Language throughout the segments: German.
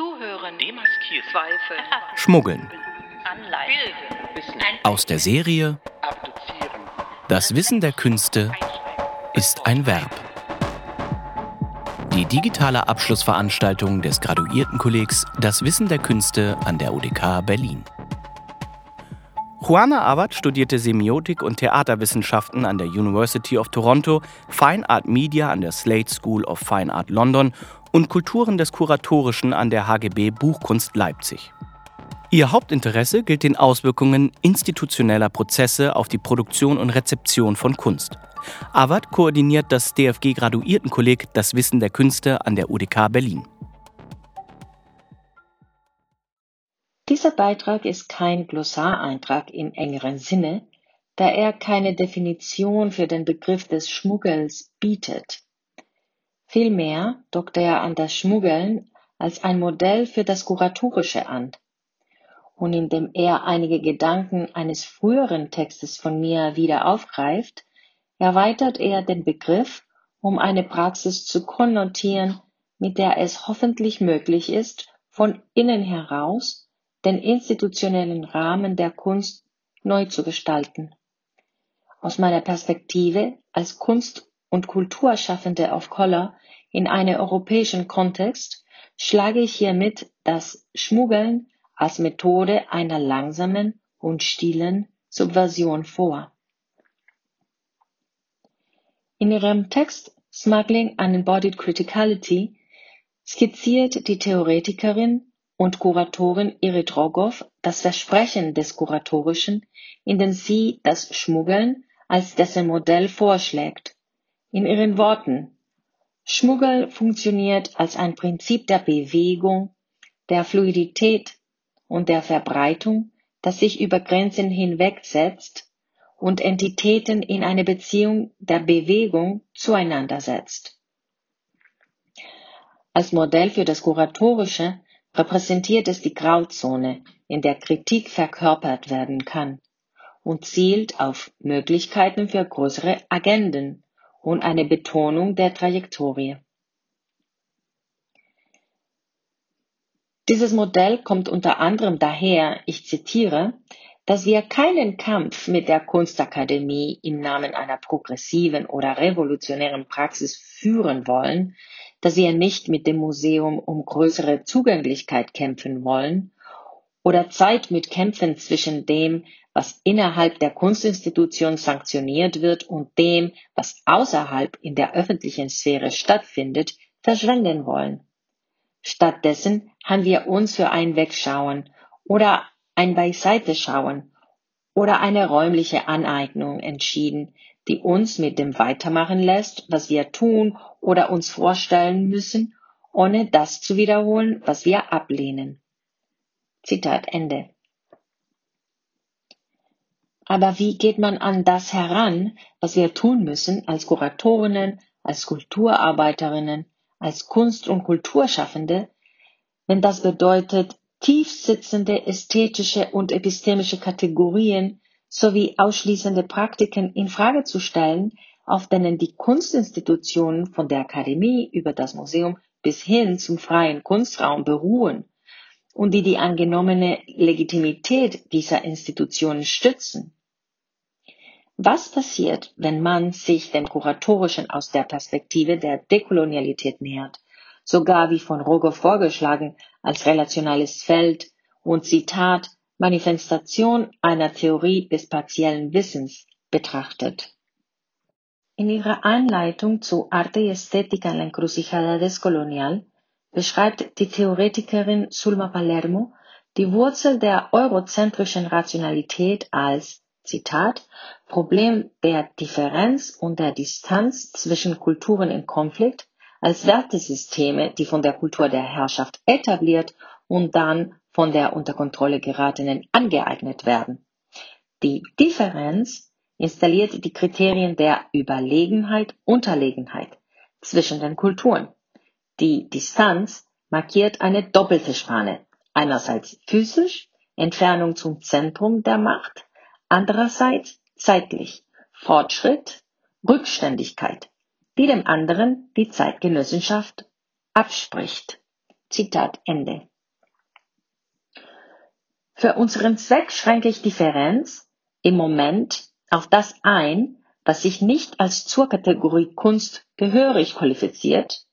Zuhören. Demaskieren. Zweifel. Schmuggeln. Anleihen. Aus der Serie Abduzieren. Das Wissen der Künste ist ein Verb. Die digitale Abschlussveranstaltung des Graduiertenkollegs Das Wissen der Künste an der UDK Berlin. Juana Abad studierte Semiotik und Theaterwissenschaften an der University of Toronto, Fine Art Media an der Slade School of Fine Art London und Kulturen des Kuratorischen an der HGB Buchkunst Leipzig. Ihr Hauptinteresse gilt den Auswirkungen institutioneller Prozesse auf die Produktion und Rezeption von Kunst. Awad koordiniert das DFG-Graduiertenkolleg Das Wissen der Künste an der UDK Berlin. Dieser Beitrag ist kein Glossareintrag im engeren Sinne, da er keine Definition für den Begriff des Schmuggels bietet. Vielmehr dockt er an das Schmuggeln als ein Modell für das Kuratorische an. Und indem er einige Gedanken eines früheren Textes von mir wieder aufgreift, erweitert er den Begriff, um eine Praxis zu konnotieren, mit der es hoffentlich möglich ist, von innen heraus den institutionellen Rahmen der Kunst neu zu gestalten. Aus meiner Perspektive als Kunst- und Kulturschaffende of Color in einem europäischen Kontext schlage ich hiermit das Schmuggeln als Methode einer langsamen und stillen Subversion vor. In ihrem Text Smuggling and Embodied Criticality skizziert die Theoretikerin und Kuratorin Irit Rogoff das Versprechen des Kuratorischen, indem sie das Schmuggeln als dessen Modell vorschlägt. In ihren Worten Schmuggel funktioniert als ein Prinzip der Bewegung, der Fluidität und der Verbreitung, das sich über Grenzen hinwegsetzt und Entitäten in eine Beziehung der Bewegung zueinander setzt. Als Modell für das Kuratorische repräsentiert es die Grauzone, in der Kritik verkörpert werden kann und zielt auf Möglichkeiten für größere Agenden und eine Betonung der Trajektorie. Dieses Modell kommt unter anderem daher, ich zitiere, dass wir keinen Kampf mit der Kunstakademie im Namen einer progressiven oder revolutionären Praxis führen wollen, dass wir nicht mit dem Museum um größere Zugänglichkeit kämpfen wollen oder Zeit mit Kämpfen zwischen dem, was innerhalb der Kunstinstitution sanktioniert wird und dem, was außerhalb in der öffentlichen Sphäre stattfindet, verschwenden wollen. Stattdessen haben wir uns für ein Wegschauen oder ein Beiseiteschauen oder eine räumliche Aneignung entschieden, die uns mit dem weitermachen lässt, was wir tun oder uns vorstellen müssen, ohne das zu wiederholen, was wir ablehnen. Zitat Ende. Aber wie geht man an das heran, was wir tun müssen als Kuratorinnen, als Kulturarbeiterinnen, als Kunst- und Kulturschaffende, wenn das bedeutet, tiefsitzende ästhetische und epistemische Kategorien sowie ausschließende Praktiken in Frage zu stellen, auf denen die Kunstinstitutionen von der Akademie über das Museum bis hin zum freien Kunstraum beruhen und die die angenommene Legitimität dieser Institutionen stützen. Was passiert, wenn man sich dem Kuratorischen aus der Perspektive der Dekolonialität nähert, sogar wie von Roger vorgeschlagen als relationales Feld und Zitat Manifestation einer Theorie des partiellen Wissens betrachtet? In ihrer Einleitung zu Arte y Estética en la Encrucijada Descolonial beschreibt die Theoretikerin Sulma Palermo die Wurzel der eurozentrischen Rationalität als Zitat Problem der Differenz und der Distanz zwischen Kulturen in Konflikt als Wertesysteme, die von der Kultur der Herrschaft etabliert und dann von der unter Kontrolle geratenen angeeignet werden. Die Differenz installiert die Kriterien der Überlegenheit, Unterlegenheit zwischen den Kulturen. Die Distanz markiert eine doppelte Spanne. Einerseits physisch, Entfernung zum Zentrum der Macht, andererseits zeitlich, Fortschritt, Rückständigkeit, die dem anderen die Zeitgenossenschaft abspricht. Zitat Ende. Für unseren Zweck schränke ich Differenz im Moment auf das ein, was sich nicht als zur Kategorie Kunst gehörig qualifiziert,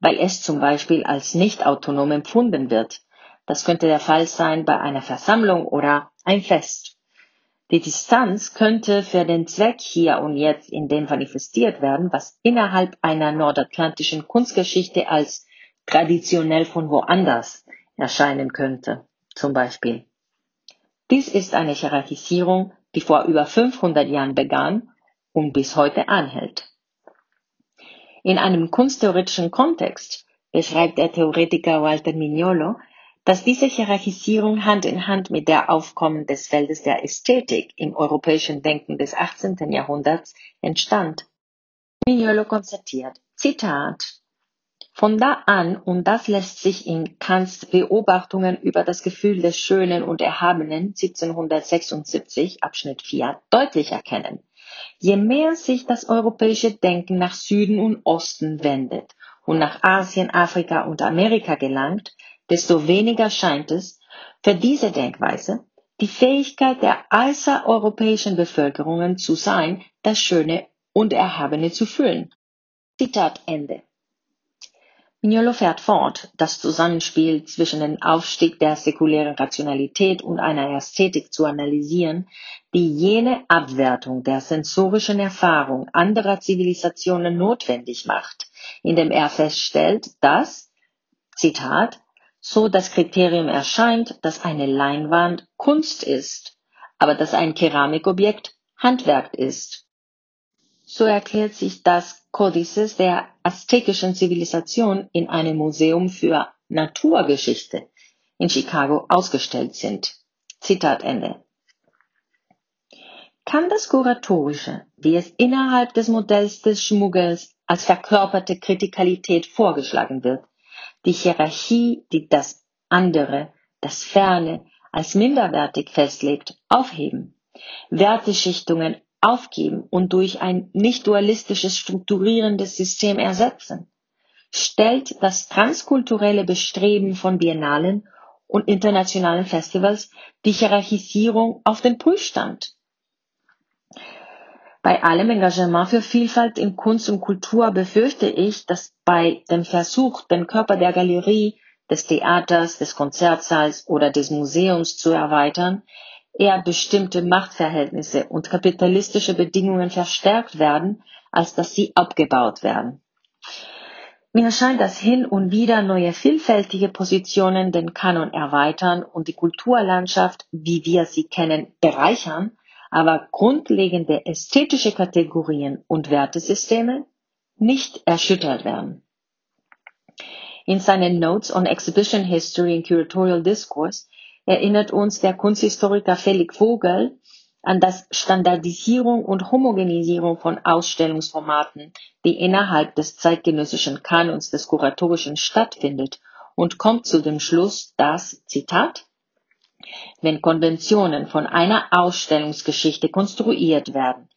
weil es zum Beispiel als nicht autonom empfunden wird. Das könnte der Fall sein bei einer Versammlung oder ein Fest. Die Distanz könnte für den Zweck hier und jetzt in dem manifestiert werden, was innerhalb einer nordatlantischen Kunstgeschichte als traditionell von woanders erscheinen könnte, zum Beispiel. Dies ist eine Hierarchisierung, die vor über 500 Jahren begann und bis heute anhält. In einem kunsttheoretischen Kontext beschreibt der Theoretiker Walter Mignolo dass diese Hierarchisierung Hand in Hand mit der Aufkommen des Feldes der Ästhetik im europäischen Denken des 18. Jahrhunderts entstand. Mignolo konstatiert, Zitat, von da an, und das lässt sich in Kants Beobachtungen über das Gefühl des Schönen und Erhabenen 1776 Abschnitt 4 deutlich erkennen. Je mehr sich das europäische Denken nach Süden und Osten wendet und nach Asien, Afrika und Amerika gelangt, desto weniger scheint es für diese Denkweise die Fähigkeit der außereuropäischen Bevölkerungen zu sein, das Schöne und Erhabene zu fühlen. Zitat Ende. Mignolo fährt fort, das Zusammenspiel zwischen dem Aufstieg der säkulären Rationalität und einer Ästhetik zu analysieren, die jene Abwertung der sensorischen Erfahrung anderer Zivilisationen notwendig macht, indem er feststellt, dass, Zitat, so das Kriterium erscheint, dass eine Leinwand Kunst ist, aber dass ein Keramikobjekt Handwerk ist. So erklärt sich das Codices der aztekischen Zivilisation in einem Museum für Naturgeschichte in Chicago ausgestellt sind. Zitat Ende. Kann das Kuratorische, wie es innerhalb des Modells des Schmuggels als verkörperte Kritikalität vorgeschlagen wird, die Hierarchie, die das andere, das Ferne als minderwertig festlegt, aufheben, Werteschichtungen aufgeben und durch ein nicht dualistisches strukturierendes System ersetzen, stellt das transkulturelle Bestreben von Biennalen und internationalen Festivals die Hierarchisierung auf den Prüfstand. Bei allem Engagement für Vielfalt in Kunst und Kultur befürchte ich, dass bei dem Versuch, den Körper der Galerie, des Theaters, des Konzertsaals oder des Museums zu erweitern, eher bestimmte Machtverhältnisse und kapitalistische Bedingungen verstärkt werden, als dass sie abgebaut werden. Mir scheint, dass hin und wieder neue vielfältige Positionen den Kanon erweitern und die Kulturlandschaft, wie wir sie kennen, bereichern, aber grundlegende ästhetische Kategorien und Wertesysteme nicht erschüttert werden. In seinen Notes on Exhibition History and Curatorial Discourse erinnert uns der Kunsthistoriker Felix Vogel an das Standardisierung und Homogenisierung von Ausstellungsformaten, die innerhalb des zeitgenössischen Kanons des Kuratorischen stattfindet und kommt zu dem Schluss, dass, Zitat, wenn Konventionen von einer Ausstellungsgeschichte konstruiert werden,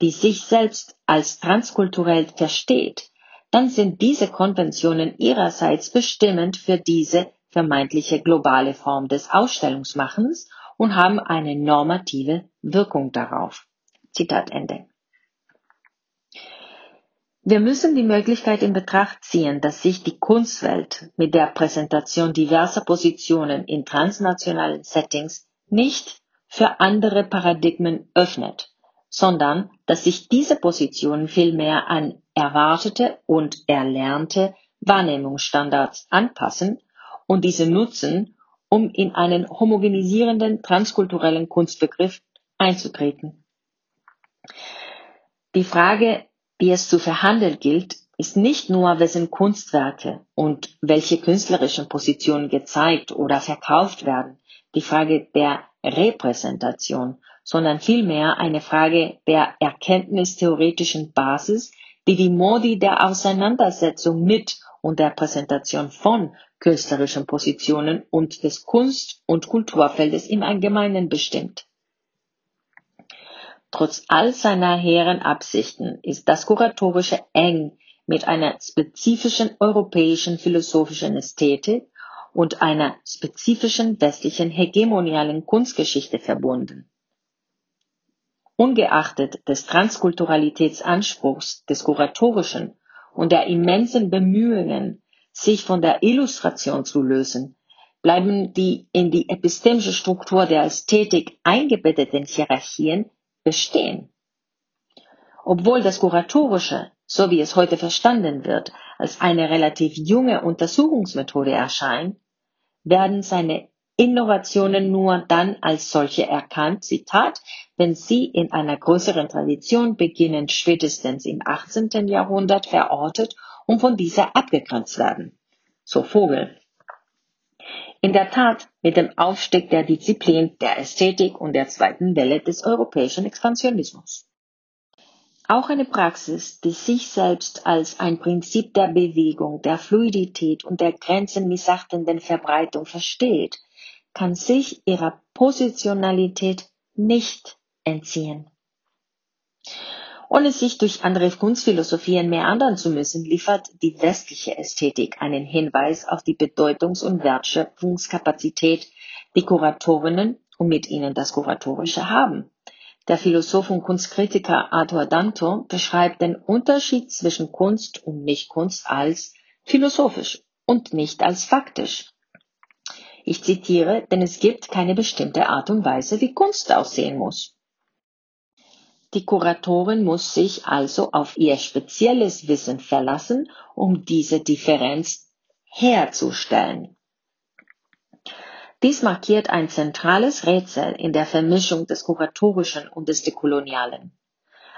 die sich selbst als transkulturell versteht, dann sind diese Konventionen ihrerseits bestimmend für diese vermeintliche globale Form des Ausstellungsmachens und haben eine normative Wirkung darauf. Zitat Ende. Wir müssen die Möglichkeit in Betracht ziehen, dass sich die Kunstwelt mit der Präsentation diverser Positionen in transnationalen Settings nicht für andere Paradigmen öffnet, sondern dass sich diese Positionen vielmehr an erwartete und erlernte Wahrnehmungsstandards anpassen und diese nutzen, um in einen homogenisierenden transkulturellen Kunstbegriff einzutreten. Die Frage, die es zu verhandeln gilt, ist nicht nur, wessen Kunstwerke und welche künstlerischen Positionen gezeigt oder verkauft werden, die Frage der Repräsentation, sondern vielmehr eine Frage der erkenntnistheoretischen Basis, die die Modi der Auseinandersetzung mit und der Präsentation von künstlerischen Positionen und des Kunst- und Kulturfeldes im Allgemeinen bestimmt. Trotz all seiner hehren Absichten ist das Kuratorische eng mit einer spezifischen europäischen philosophischen Ästhetik und einer spezifischen westlichen hegemonialen Kunstgeschichte verbunden. Ungeachtet des Transkulturalitätsanspruchs des Kuratorischen und der immensen Bemühungen, sich von der Illustration zu lösen, bleiben die in die epistemische Struktur der Ästhetik eingebetteten Hierarchien bestehen. Obwohl das Kuratorische, so wie es heute verstanden wird, als eine relativ junge Untersuchungsmethode erscheint, werden seine Innovationen nur dann als solche erkannt, Zitat, wenn sie in einer größeren Tradition beginnend spätestens im 18. Jahrhundert verortet und von dieser abgegrenzt werden. So Vogel. In der Tat mit dem Aufstieg der Disziplin der Ästhetik und der zweiten Welle des europäischen Expansionismus. Auch eine Praxis, die sich selbst als ein Prinzip der Bewegung, der Fluidität und der grenzenmissachtenden Verbreitung versteht, kann sich ihrer Positionalität nicht entziehen. Ohne sich durch andere Kunstphilosophien mehr andern zu müssen, liefert die westliche Ästhetik einen Hinweis auf die Bedeutungs- und Wertschöpfungskapazität, die Kuratorinnen und mit ihnen das Kuratorische haben. Der Philosoph und Kunstkritiker Arthur Danto beschreibt den Unterschied zwischen Kunst und Nichtkunst als philosophisch und nicht als faktisch. Ich zitiere, denn es gibt keine bestimmte Art und Weise, wie Kunst aussehen muss. Die Kuratorin muss sich also auf ihr spezielles Wissen verlassen, um diese Differenz herzustellen. Dies markiert ein zentrales Rätsel in der Vermischung des Kuratorischen und des Dekolonialen.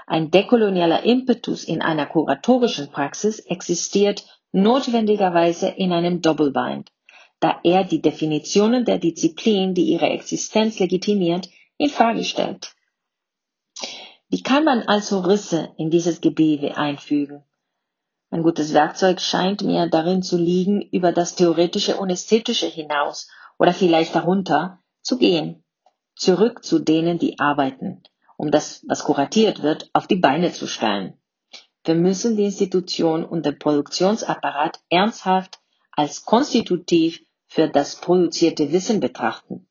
Ein dekolonialer Impetus in einer kuratorischen Praxis existiert notwendigerweise in einem Doppelbind, da er die Definitionen der Disziplin, die ihre Existenz legitimiert, in Frage stellt. Wie kann man also Risse in dieses Gewebe einfügen? Ein gutes Werkzeug scheint mir darin zu liegen, über das theoretische und ästhetische hinaus oder vielleicht darunter zu gehen, zurück zu denen, die arbeiten, um das, was kuratiert wird, auf die Beine zu stellen. Wir müssen die Institution und den Produktionsapparat ernsthaft als konstitutiv für das produzierte Wissen betrachten.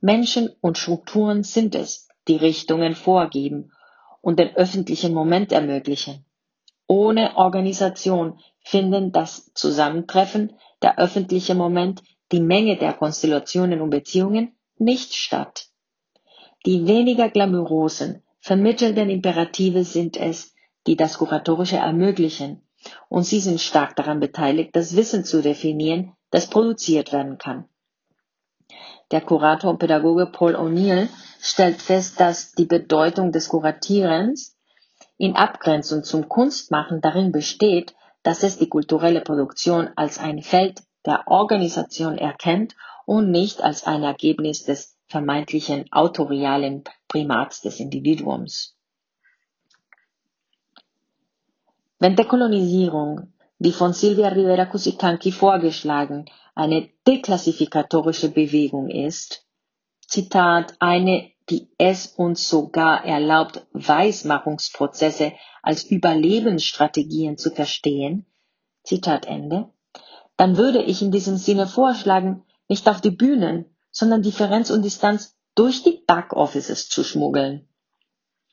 Menschen und Strukturen sind es, die Richtungen vorgeben und den öffentlichen Moment ermöglichen. Ohne Organisation finden das Zusammentreffen, der öffentliche Moment, die Menge der Konstellationen und Beziehungen nicht statt. Die weniger glamourösen, vermittelnden Imperative sind es, die das Kuratorische ermöglichen, und sie sind stark daran beteiligt, das Wissen zu definieren, das produziert werden kann. Der Kurator und Pädagoge Paul O'Neill stellt fest, dass die Bedeutung des Kuratierens in Abgrenzung zum Kunstmachen darin besteht, dass es die kulturelle Produktion als ein Feld der Organisation erkennt und nicht als ein Ergebnis des vermeintlichen autorialen Primats des Individuums. Wenn Dekolonisierung, wie von Silvia Rivera Cusicanqui vorgeschlagen, eine deklassifikatorische Bewegung ist, Zitat, eine, die es uns sogar erlaubt, Weismachungsprozesse als Überlebensstrategien zu verstehen, Zitat Ende, dann würde ich in diesem Sinne vorschlagen, nicht auf die Bühnen, sondern Differenz und Distanz durch die Backoffices zu schmuggeln.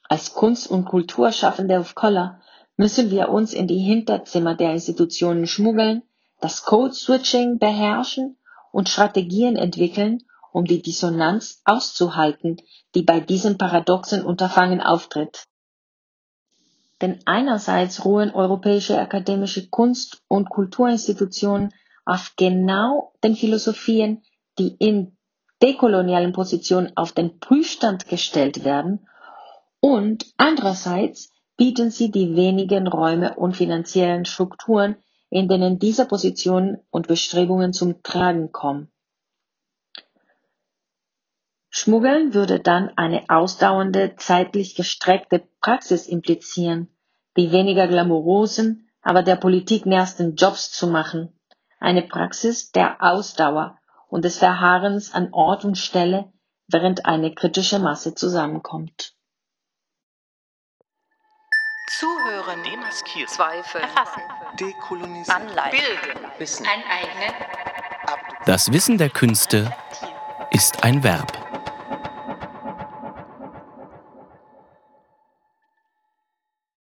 Als Kunst- und Kulturschaffende of Color müssen wir uns in die Hinterzimmer der Institutionen schmuggeln, das Code-Switching beherrschen und Strategien entwickeln, um die Dissonanz auszuhalten, die bei diesem paradoxen Unterfangen auftritt. Denn einerseits ruhen europäische akademische Kunst- und Kulturinstitutionen auf genau den Philosophien, die in dekolonialen Positionen auf den Prüfstand gestellt werden, und andererseits bieten sie die wenigen Räume und finanziellen Strukturen, in denen diese Positionen und Bestrebungen zum Tragen kommen. Schmuggeln würde dann eine ausdauernde, zeitlich gestreckte Praxis implizieren, die weniger glamourösen, aber der Politik nähersten Jobs zu machen. Eine Praxis der Ausdauer und des Verharrens an Ort und Stelle, während eine kritische Masse zusammenkommt. Zuhören, Demaskieren. Zweifel, Erfassen. Dekolonisieren, Anleihen. Bilden, Wissen. Enteignen, Das Wissen der Künste ist ein Verb.